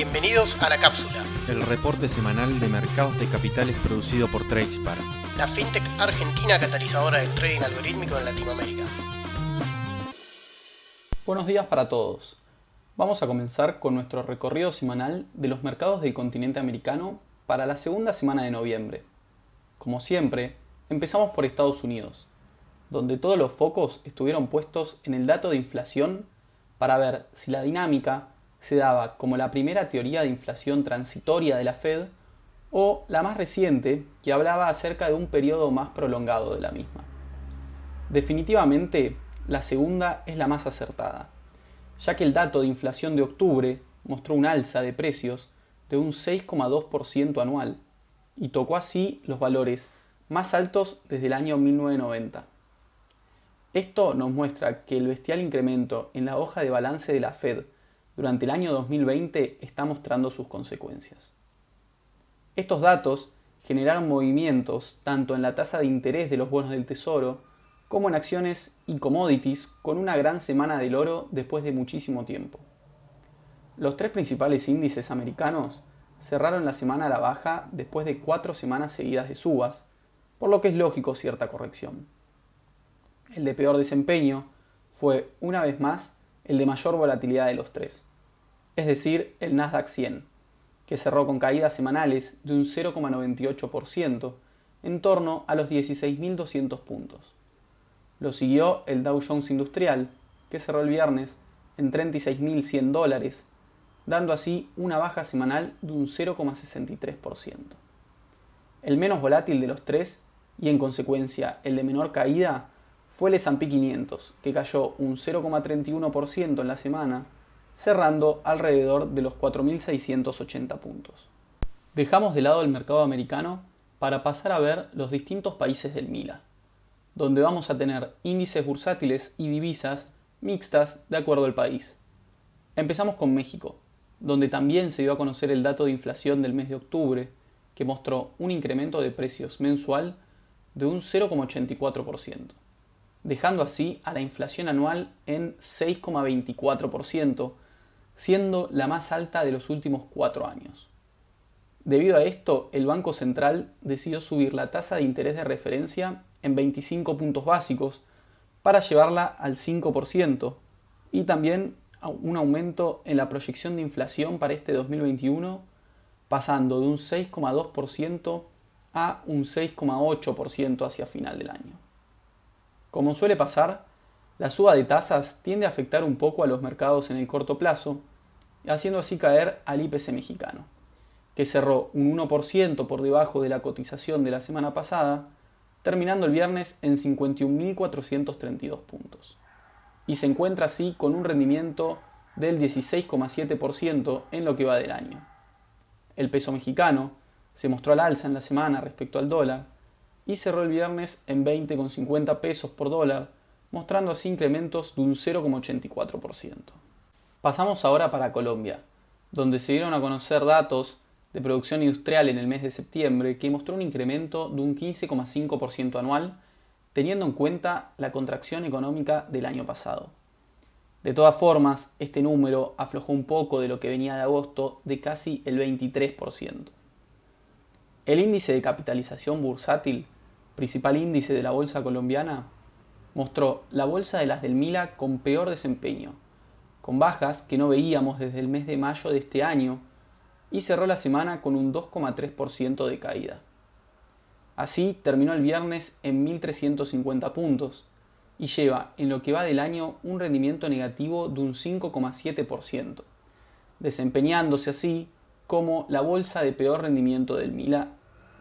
Bienvenidos a La Cápsula, el reporte semanal de mercados de capitales producido por Tradespar, la fintech argentina catalizadora del trading algorítmico en Latinoamérica. Buenos días para todos. Vamos a comenzar con nuestro recorrido semanal de los mercados del continente americano para la segunda semana de noviembre. Como siempre, empezamos por Estados Unidos, donde todos los focos estuvieron puestos en el dato de inflación para ver si la dinámica se daba como la primera teoría de inflación transitoria de la Fed o la más reciente que hablaba acerca de un periodo más prolongado de la misma. Definitivamente, la segunda es la más acertada, ya que el dato de inflación de octubre mostró un alza de precios de un 6,2% anual y tocó así los valores más altos desde el año 1990. Esto nos muestra que el bestial incremento en la hoja de balance de la Fed durante el año 2020 está mostrando sus consecuencias. Estos datos generaron movimientos tanto en la tasa de interés de los bonos del Tesoro como en acciones y commodities con una gran semana del oro después de muchísimo tiempo. Los tres principales índices americanos cerraron la semana a la baja después de cuatro semanas seguidas de subas, por lo que es lógico cierta corrección. El de peor desempeño fue, una vez más, el de mayor volatilidad de los tres, es decir, el Nasdaq 100, que cerró con caídas semanales de un 0,98% en torno a los 16.200 puntos. Lo siguió el Dow Jones Industrial, que cerró el viernes en 36.100 dólares, dando así una baja semanal de un 0,63%. El menos volátil de los tres, y en consecuencia el de menor caída, fue el S&P 500, que cayó un 0,31% en la semana, cerrando alrededor de los 4.680 puntos. Dejamos de lado el mercado americano para pasar a ver los distintos países del MILA, donde vamos a tener índices bursátiles y divisas mixtas de acuerdo al país. Empezamos con México, donde también se dio a conocer el dato de inflación del mes de octubre, que mostró un incremento de precios mensual de un 0,84% dejando así a la inflación anual en 6,24%, siendo la más alta de los últimos cuatro años. Debido a esto, el Banco Central decidió subir la tasa de interés de referencia en 25 puntos básicos para llevarla al 5% y también un aumento en la proyección de inflación para este 2021 pasando de un 6,2% a un 6,8% hacia final del año. Como suele pasar, la suba de tasas tiende a afectar un poco a los mercados en el corto plazo, haciendo así caer al IPC mexicano, que cerró un 1% por debajo de la cotización de la semana pasada, terminando el viernes en 51.432 puntos. Y se encuentra así con un rendimiento del 16,7% en lo que va del año. El peso mexicano se mostró al alza en la semana respecto al dólar, y cerró el viernes en 20,50 pesos por dólar, mostrando así incrementos de un 0,84%. Pasamos ahora para Colombia, donde se dieron a conocer datos de producción industrial en el mes de septiembre que mostró un incremento de un 15,5% anual, teniendo en cuenta la contracción económica del año pasado. De todas formas, este número aflojó un poco de lo que venía de agosto de casi el 23%. El índice de capitalización bursátil, principal índice de la bolsa colombiana, mostró la bolsa de las del Mila con peor desempeño, con bajas que no veíamos desde el mes de mayo de este año y cerró la semana con un 2,3% de caída. Así terminó el viernes en 1.350 puntos y lleva en lo que va del año un rendimiento negativo de un 5,7%, desempeñándose así como la bolsa de peor rendimiento del Mila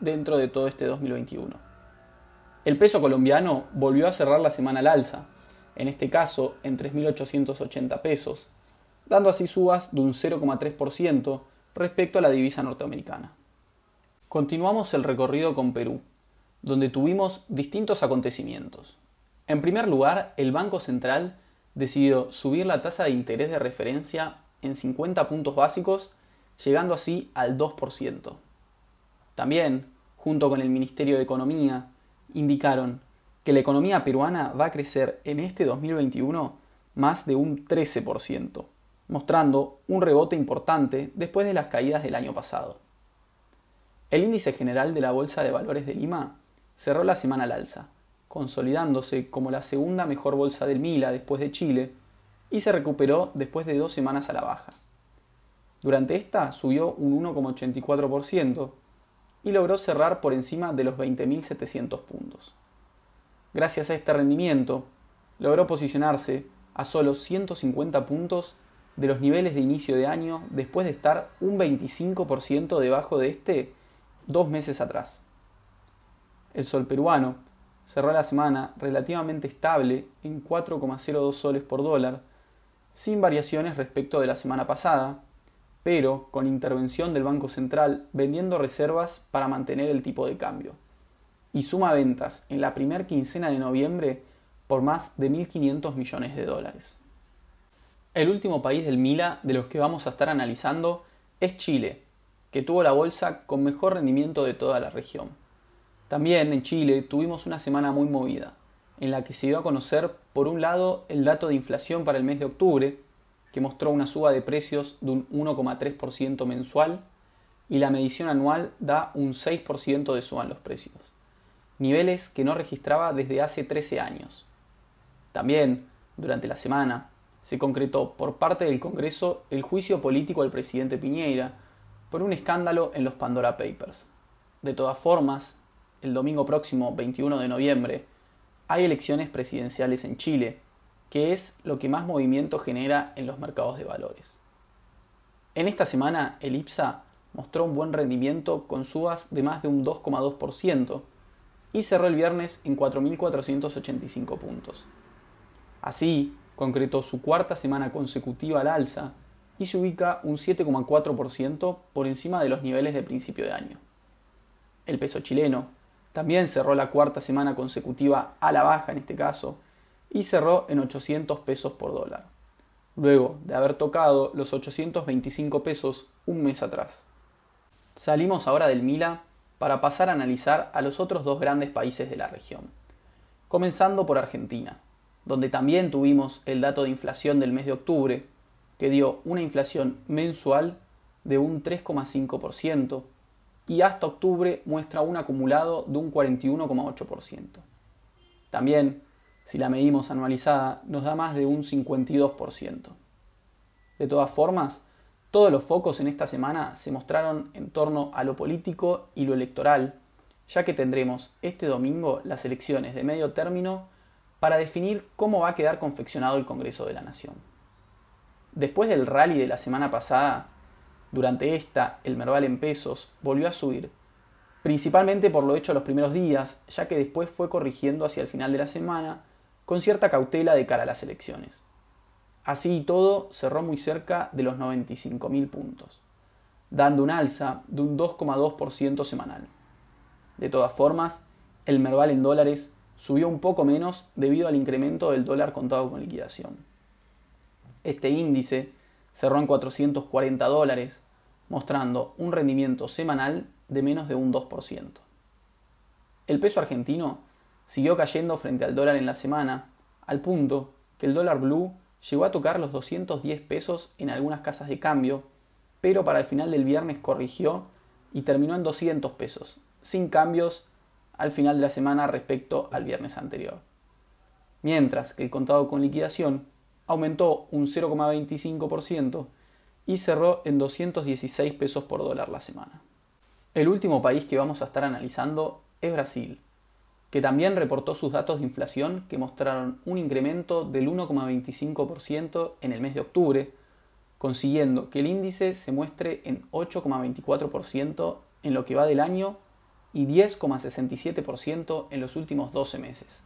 dentro de todo este 2021. El peso colombiano volvió a cerrar la semana al alza, en este caso en 3.880 pesos, dando así subas de un 0,3% respecto a la divisa norteamericana. Continuamos el recorrido con Perú, donde tuvimos distintos acontecimientos. En primer lugar, el Banco Central decidió subir la tasa de interés de referencia en 50 puntos básicos, llegando así al 2%. También, junto con el Ministerio de Economía, indicaron que la economía peruana va a crecer en este 2021 más de un 13%, mostrando un rebote importante después de las caídas del año pasado. El índice general de la Bolsa de Valores de Lima cerró la semana al alza, consolidándose como la segunda mejor bolsa del Mila después de Chile y se recuperó después de dos semanas a la baja. Durante esta subió un 1,84% y logró cerrar por encima de los 20.700 puntos. Gracias a este rendimiento, logró posicionarse a solo 150 puntos de los niveles de inicio de año después de estar un 25% debajo de este dos meses atrás. El sol peruano cerró la semana relativamente estable en 4,02 soles por dólar, sin variaciones respecto de la semana pasada, pero con intervención del Banco Central vendiendo reservas para mantener el tipo de cambio. Y suma ventas en la primera quincena de noviembre por más de 1.500 millones de dólares. El último país del Mila de los que vamos a estar analizando es Chile, que tuvo la bolsa con mejor rendimiento de toda la región. También en Chile tuvimos una semana muy movida, en la que se dio a conocer por un lado el dato de inflación para el mes de octubre, que mostró una suba de precios de un 1,3% mensual y la medición anual da un 6% de suba en los precios, niveles que no registraba desde hace 13 años. También, durante la semana, se concretó por parte del Congreso el juicio político al presidente Piñeira por un escándalo en los Pandora Papers. De todas formas, el domingo próximo, 21 de noviembre, hay elecciones presidenciales en Chile, que es lo que más movimiento genera en los mercados de valores. En esta semana, el IPSA mostró un buen rendimiento con subas de más de un 2,2% y cerró el viernes en 4.485 puntos. Así, concretó su cuarta semana consecutiva al alza y se ubica un 7,4% por encima de los niveles de principio de año. El peso chileno también cerró la cuarta semana consecutiva a la baja en este caso y cerró en 800 pesos por dólar, luego de haber tocado los 825 pesos un mes atrás. Salimos ahora del Mila para pasar a analizar a los otros dos grandes países de la región, comenzando por Argentina, donde también tuvimos el dato de inflación del mes de octubre, que dio una inflación mensual de un 3,5% y hasta octubre muestra un acumulado de un 41,8%. También si la medimos anualizada, nos da más de un 52%. De todas formas, todos los focos en esta semana se mostraron en torno a lo político y lo electoral, ya que tendremos este domingo las elecciones de medio término para definir cómo va a quedar confeccionado el Congreso de la Nación. Después del rally de la semana pasada, durante esta el Merval en pesos volvió a subir, principalmente por lo hecho los primeros días, ya que después fue corrigiendo hacia el final de la semana con cierta cautela de cara a las elecciones. Así y todo, cerró muy cerca de los 95.000 puntos, dando un alza de un 2,2% semanal. De todas formas, el Merval en dólares subió un poco menos debido al incremento del dólar contado con liquidación. Este índice cerró en 440 dólares, mostrando un rendimiento semanal de menos de un 2%. El peso argentino siguió cayendo frente al dólar en la semana, al punto que el dólar blue llegó a tocar los 210 pesos en algunas casas de cambio, pero para el final del viernes corrigió y terminó en 200 pesos, sin cambios al final de la semana respecto al viernes anterior. Mientras que el contado con liquidación aumentó un 0,25% y cerró en 216 pesos por dólar la semana. El último país que vamos a estar analizando es Brasil, que también reportó sus datos de inflación que mostraron un incremento del 1,25% en el mes de octubre, consiguiendo que el índice se muestre en 8,24% en lo que va del año y 10,67% en los últimos 12 meses,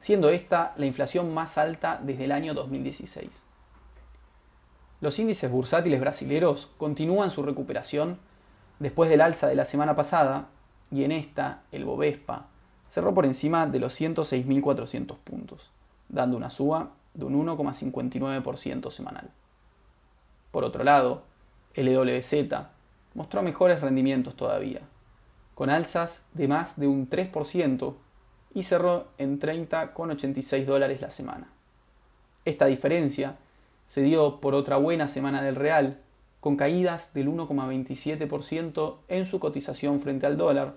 siendo esta la inflación más alta desde el año 2016. Los índices bursátiles brasileros continúan su recuperación después del alza de la semana pasada y en esta el Bovespa, cerró por encima de los 106.400 puntos, dando una suba de un 1,59% semanal. Por otro lado, el EWZ mostró mejores rendimientos todavía, con alzas de más de un 3% y cerró en 30,86 dólares la semana. Esta diferencia se dio por otra buena semana del real, con caídas del 1,27% en su cotización frente al dólar,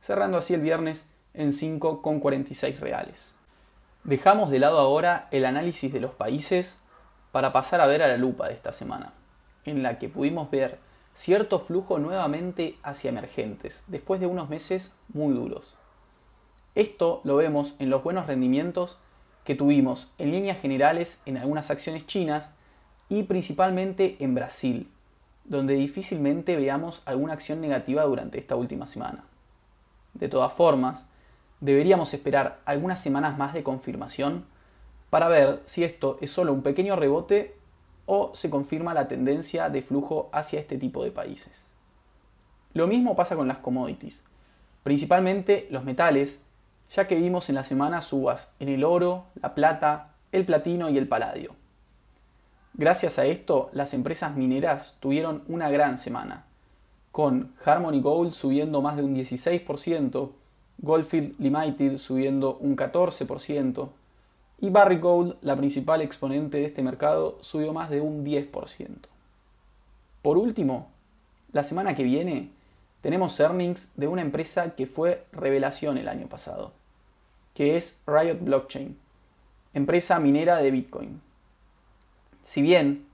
cerrando así el viernes en 5,46 reales. Dejamos de lado ahora el análisis de los países para pasar a ver a la lupa de esta semana, en la que pudimos ver cierto flujo nuevamente hacia emergentes, después de unos meses muy duros. Esto lo vemos en los buenos rendimientos que tuvimos en líneas generales en algunas acciones chinas y principalmente en Brasil, donde difícilmente veamos alguna acción negativa durante esta última semana. De todas formas, deberíamos esperar algunas semanas más de confirmación para ver si esto es solo un pequeño rebote o se confirma la tendencia de flujo hacia este tipo de países. Lo mismo pasa con las commodities, principalmente los metales, ya que vimos en la semana subas en el oro, la plata, el platino y el paladio. Gracias a esto, las empresas mineras tuvieron una gran semana, con Harmony Gold subiendo más de un 16%, Goldfield Limited subiendo un 14%, y Barrick Gold, la principal exponente de este mercado, subió más de un 10%. Por último, la semana que viene tenemos earnings de una empresa que fue revelación el año pasado, que es Riot Blockchain, empresa minera de Bitcoin. Si bien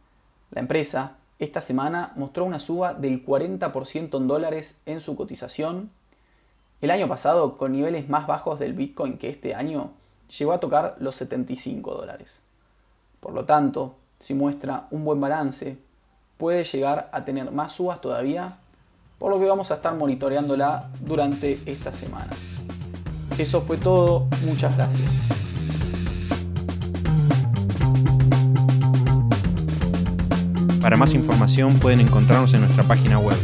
la empresa esta semana mostró una suba del 40% en dólares en su cotización, el año pasado, con niveles más bajos del Bitcoin que este año, llegó a tocar los 75 dólares. Por lo tanto, si muestra un buen balance, puede llegar a tener más subas todavía, por lo que vamos a estar monitoreándola durante esta semana. Eso fue todo, muchas gracias. Para más información pueden encontrarnos en nuestra página web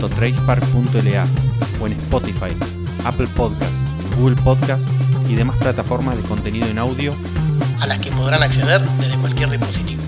www.tracepark.la o en Spotify, Apple Podcasts, Google Podcasts y demás plataformas de contenido en audio a las que podrán acceder desde cualquier dispositivo.